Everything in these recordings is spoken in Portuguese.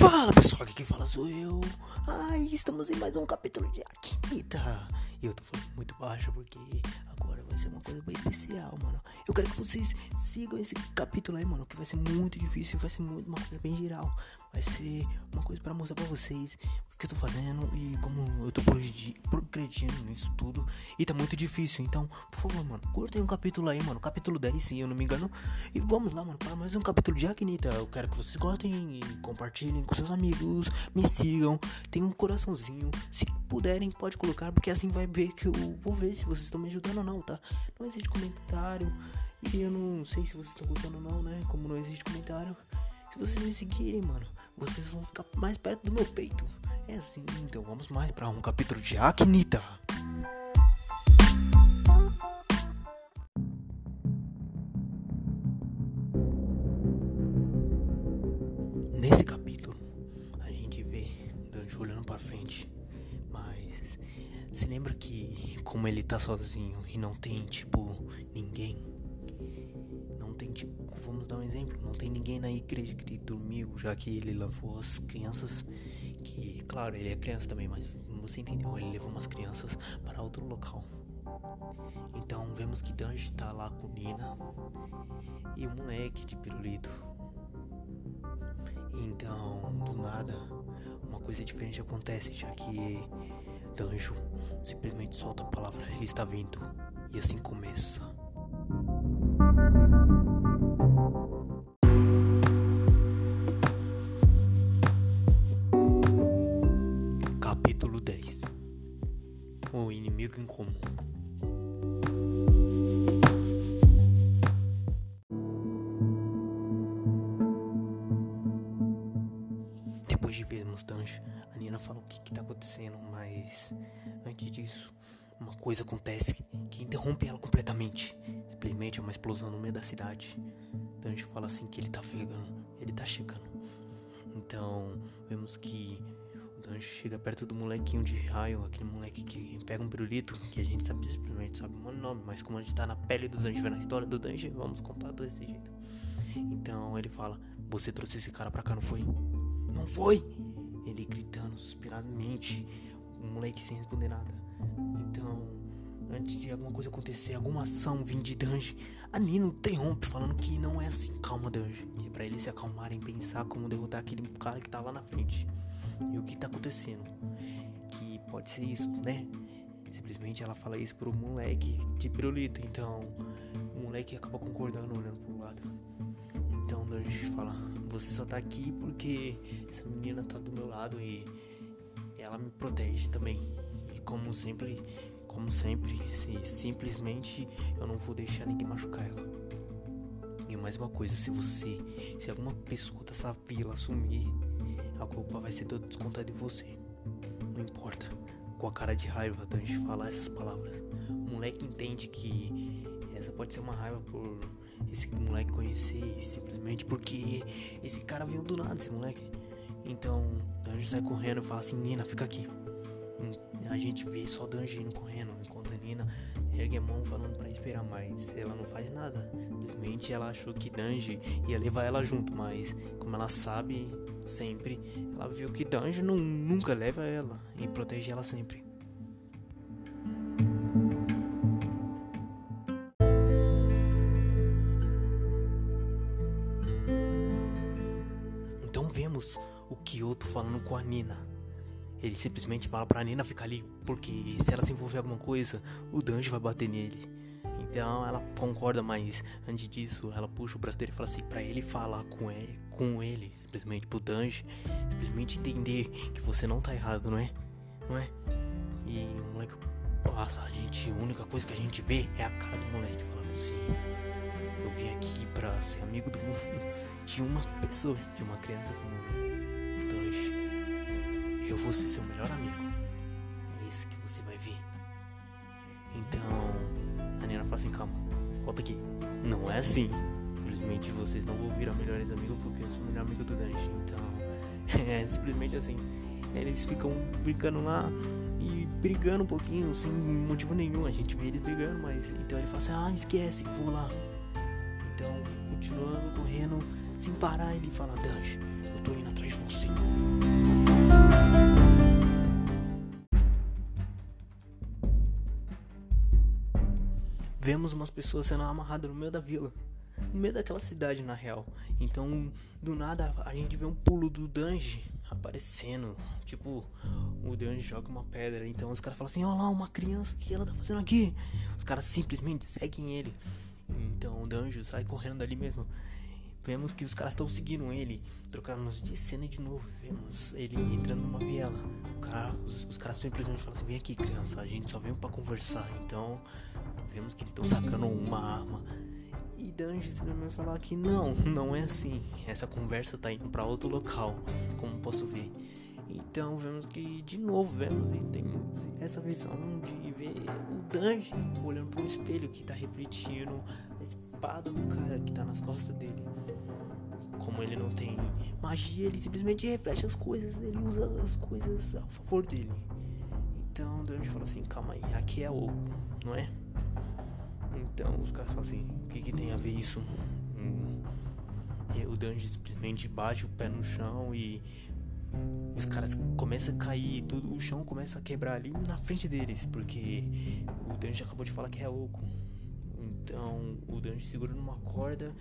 Fala pessoal, aqui quem fala sou eu. Ai, estamos em mais um capítulo de Akita. E eu tô falando muito baixo porque agora vai ser uma coisa bem especial, mano. Eu quero que vocês sigam esse capítulo aí, mano, que vai ser muito difícil, vai ser muito uma coisa bem geral. Vai ser uma coisa para mostrar pra vocês o que eu tô fazendo e como eu tô progredindo nisso tudo. E tá muito difícil, então, por favor, mano, curtem um capítulo aí, mano. Capítulo 10, se eu não me engano. E vamos lá, mano, para mais um capítulo de Akita. Eu quero que vocês gostem e compartilhem com seus amigos, me sigam, tem um coraçãozinho. Se puderem, pode colocar, porque assim vai ver que eu vou ver se vocês estão me ajudando ou não, tá? Não existe comentário. E eu não sei se vocês estão gostando ou não, né? Como não existe comentário. Se vocês me seguirem, mano, vocês vão ficar mais perto do meu peito. É assim, então vamos mais para um capítulo de Aknita. Nesse capítulo, lembra que como ele tá sozinho e não tem tipo ninguém, não tem tipo, vamos dar um exemplo, não tem ninguém na igreja que dormiu, já que ele levou as crianças, que claro, ele é criança também, mas você entendeu, ele levou umas crianças para outro local. Então vemos que Danjo está lá com Nina e o moleque de pirulito então, do nada, uma coisa diferente acontece, já que Danjo simplesmente solta a palavra. Ele está vindo. E assim começa. Capítulo 10 O inimigo em comum Depois de vermos Danjo, a Nina fala o que, que tá acontecendo, mas antes disso, uma coisa acontece que interrompe ela completamente. Simplesmente é uma explosão no meio da cidade. Danjo fala assim que ele tá chegando, ele tá chegando. Então, vemos que o Danjo chega perto do molequinho de raio, aquele moleque que pega um pirulito, que a gente sabe simplesmente sabe o nome, mas como a gente tá na pele do Danjo, vendo a história do Danjo, vamos contar desse jeito. Então ele fala: Você trouxe esse cara pra cá, não foi? Não foi? Ele gritando suspiradamente, o moleque sem responder nada. Então, antes de alguma coisa acontecer, alguma ação vir de Danji, a Nina interrompe falando que não é assim. Calma, Danji. Que é pra eles se acalmarem e pensar como derrotar aquele cara que tá lá na frente. E o que tá acontecendo? Que pode ser isso, né? Simplesmente ela fala isso pro moleque de pirulito. Então, o moleque acaba concordando, olhando pro lado. Então Danji fala: Você só tá aqui porque essa menina tá do meu lado e ela me protege também. E como sempre, como sempre, simplesmente eu não vou deixar ninguém machucar ela. E mais uma coisa: se você, se alguma pessoa dessa vila sumir, a culpa vai ser toda descontada em você. Não importa. Com a cara de raiva, Danji fala essas palavras. O moleque entende que essa pode ser uma raiva por esse moleque conhecer simplesmente porque esse cara veio do nada, esse moleque. Então, Danji sai correndo e fala assim: Nina, fica aqui. A gente vê só Danji indo correndo, enquanto a Nina ergue a mão falando para esperar, mas ela não faz nada. Simplesmente ela achou que Danji ia levar ela junto, mas como ela sabe sempre, ela viu que Danji não, nunca leva ela e protege ela sempre. Falando com a Nina. Ele simplesmente fala pra Nina ficar ali, porque se ela se envolver em alguma coisa, o Danjo vai bater nele. Então ela concorda, mas antes disso, ela puxa o braço dele e fala assim pra ele falar com ele, com ele simplesmente pro Danjo, simplesmente entender que você não tá errado, não é? Não é? E o moleque passa, a gente, a única coisa que a gente vê é a cara do moleque falando assim: Eu vim aqui pra ser amigo do, de uma pessoa, de uma criança como Danjo. Eu vou ser seu melhor amigo. É isso que você vai ver. Então, a Nina fala assim: calma, volta aqui. Não é assim. Simplesmente vocês não vão virar melhores amigos porque eu sou o melhor amigo do Danji. Então, é simplesmente assim. Eles ficam brincando lá e brigando um pouquinho sem motivo nenhum. A gente vê eles brigando, mas então ele fala assim: ah, esquece, vou lá. Então, continuando correndo sem parar, ele fala: Danji, eu eu tô indo atrás de você. Vemos umas pessoas sendo amarradas no meio da vila. No meio daquela cidade, na real. Então, do nada, a gente vê um pulo do Danji aparecendo. Tipo, o Danji joga uma pedra. Então, os caras falam assim: Olha lá, uma criança, o que ela tá fazendo aqui? Os caras simplesmente seguem ele. Então, o Danjo sai correndo dali mesmo. Vemos que os caras estão seguindo ele, trocamos de cena de novo. Vemos ele entrando numa viela. Cara, os, os, caras simplesmente falam assim: Vem aqui, criança, a gente só veio para conversar. Então, vemos que eles estão sacando uma arma. E Danji simplesmente falar que não, não é assim. Essa conversa tá indo para outro local, como posso ver. Então vemos que de novo vemos e temos essa visão de ver o Danji olhando para um espelho que tá refletindo espada do cara que tá nas costas dele. Como ele não tem magia, ele simplesmente reflete as coisas, ele usa as coisas a favor dele. Então o Danji fala assim, calma aí, aqui é oco, não é? Então os caras falam assim, o que, que tem a ver isso? O Danji simplesmente bate o pé no chão e os caras começam a cair, tudo, o chão começa a quebrar ali na frente deles, porque o Danji acabou de falar que é oco. Então o Danji segura numa corda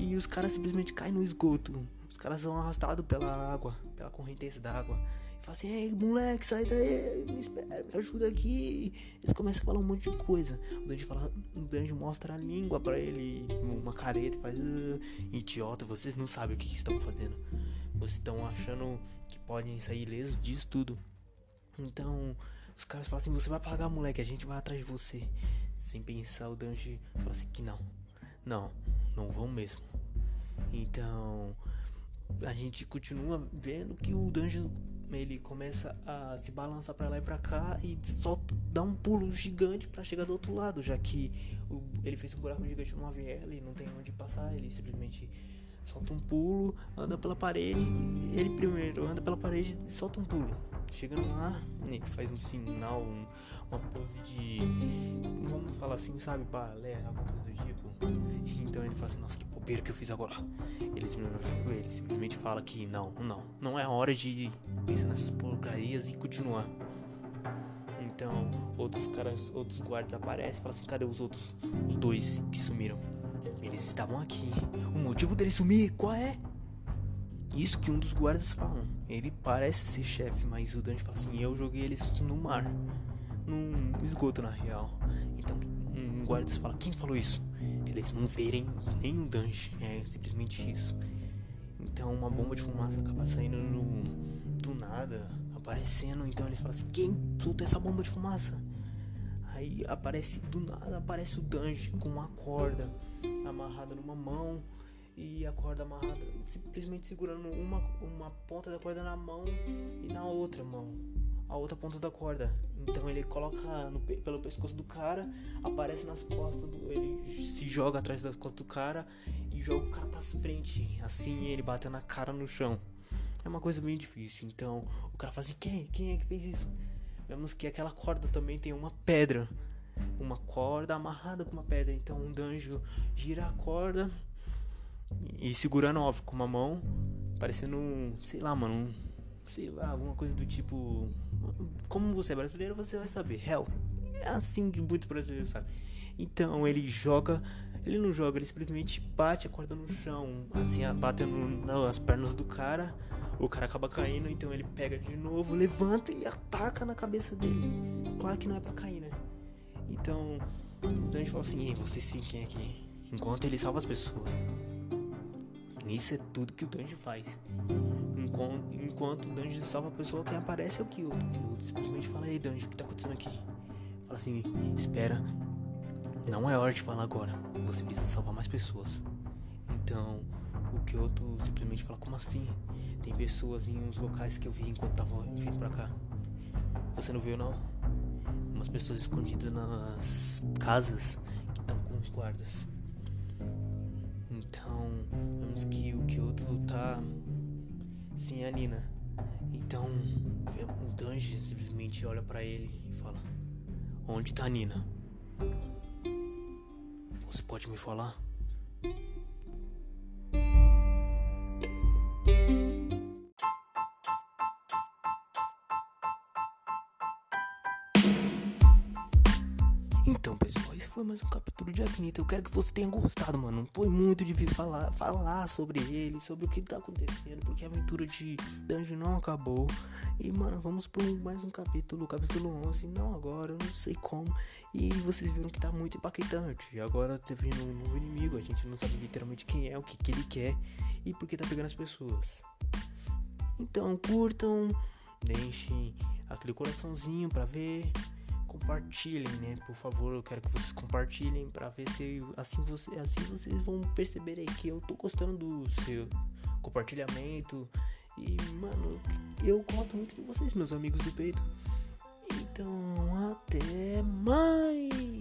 e os caras simplesmente caem no esgoto. Os caras são arrastados pela água, pela correnteza da água. E fala assim, ei moleque, sai daí, me espera, me ajuda aqui. Eles começam a falar um monte de coisa. O Danji fala, o Danji mostra a língua pra ele, uma careta, e faz, idiota, vocês não sabem o que, que estão fazendo. Vocês estão achando que podem sair ilesos disso tudo. Então, os caras falam assim: você vai pagar, moleque, a gente vai atrás de você. Sem pensar, o Danji fala assim: que não, não, não vão mesmo. Então, a gente continua vendo que o Danji ele começa a se balançar para lá e para cá e só dá um pulo gigante para chegar do outro lado, já que o, ele fez um buraco gigante numa viela e não tem onde passar, ele simplesmente solta um pulo, anda pela parede, ele primeiro anda pela parede e solta um pulo. Chegando lá, ele faz um sinal, um, uma pose de. Vamos falar assim, sabe, balé, alguma coisa do tipo. Então ele fala assim, nossa, que bobeira que eu fiz agora. Ele simplesmente, ele simplesmente fala que não, não, não é a hora de pensar nessas porcarias e continuar. Então, outros caras, outros guardas aparecem e falam assim, cadê os outros? Os dois que sumiram. Eles estavam aqui. O motivo deles sumir, qual é? Isso que um dos guardas falam. Ele parece ser chefe, mas o Dante fala assim: eu joguei eles no mar, num esgoto na real. Então um guarda fala: quem falou isso? Eles não verem nem o Dante, é simplesmente isso. Então uma bomba de fumaça acaba saindo no, do nada, aparecendo. Então ele fala assim: quem soltou essa bomba de fumaça? Aí aparece do nada, aparece o Danji com uma corda amarrada numa mão e a corda amarrada, simplesmente segurando uma, uma ponta da corda na mão e na outra mão, a outra ponta da corda. Então ele coloca no, pelo pescoço do cara, aparece nas costas do. Ele se joga atrás das costas do cara e joga o cara pra frente. Assim ele bate na cara no chão. É uma coisa bem difícil. Então o cara fala assim: quem? Quem é que fez isso? Vemos que aquela corda também tem uma pedra. Uma corda amarrada com uma pedra. Então um danjo gira a corda e segurando, óbvio, com uma mão, parecendo um, sei lá, mano, um, sei lá, alguma coisa do tipo. Como você é brasileiro, você vai saber. Hell. É assim que muitos brasileiros sabem. Então ele joga, ele não joga, ele simplesmente bate a corda no chão, assim, batendo nas pernas do cara. O cara acaba caindo, então ele pega de novo, levanta e ataca na cabeça dele. Claro que não é pra cair, né? Então, então a gente fala assim: vocês fiquem aqui, enquanto ele salva as pessoas. Isso é tudo que o Danjo faz. Enquanto, enquanto o Danjo salva a pessoa, quem aparece é o Kyoto. O Kyoto simplesmente fala: Ei, Danjo, o que tá acontecendo aqui? Fala assim: Espera, não é hora de falar agora. Você precisa salvar mais pessoas. Então, o Kyoto simplesmente fala: Como assim? Tem pessoas em uns locais que eu vi enquanto tava vindo pra cá. Você não viu, não? Umas pessoas escondidas nas casas que estão com os guardas. Então, vemos que o Kyoto tá sem a Nina. Então, o Danji simplesmente olha para ele e fala: Onde tá a Nina? Você pode me falar? Mais um capítulo de Akita. Eu quero que você tenha gostado, mano. Foi muito difícil falar, falar sobre ele, sobre o que tá acontecendo, porque a aventura de Dungeon não acabou. E, mano, vamos por mais um capítulo, capítulo 11. Não agora, eu não sei como. E vocês viram que tá muito impactante. E agora tá vindo um novo inimigo, a gente não sabe literalmente quem é, o que, que ele quer e por que tá pegando as pessoas. Então, curtam, deixem aquele coraçãozinho pra ver compartilhem, né? Por favor, eu quero que vocês compartilhem para ver se assim, você, assim vocês vão perceber aí que eu tô gostando do seu compartilhamento. E, mano, eu gosto muito de vocês, meus amigos do peito. Então, até mais!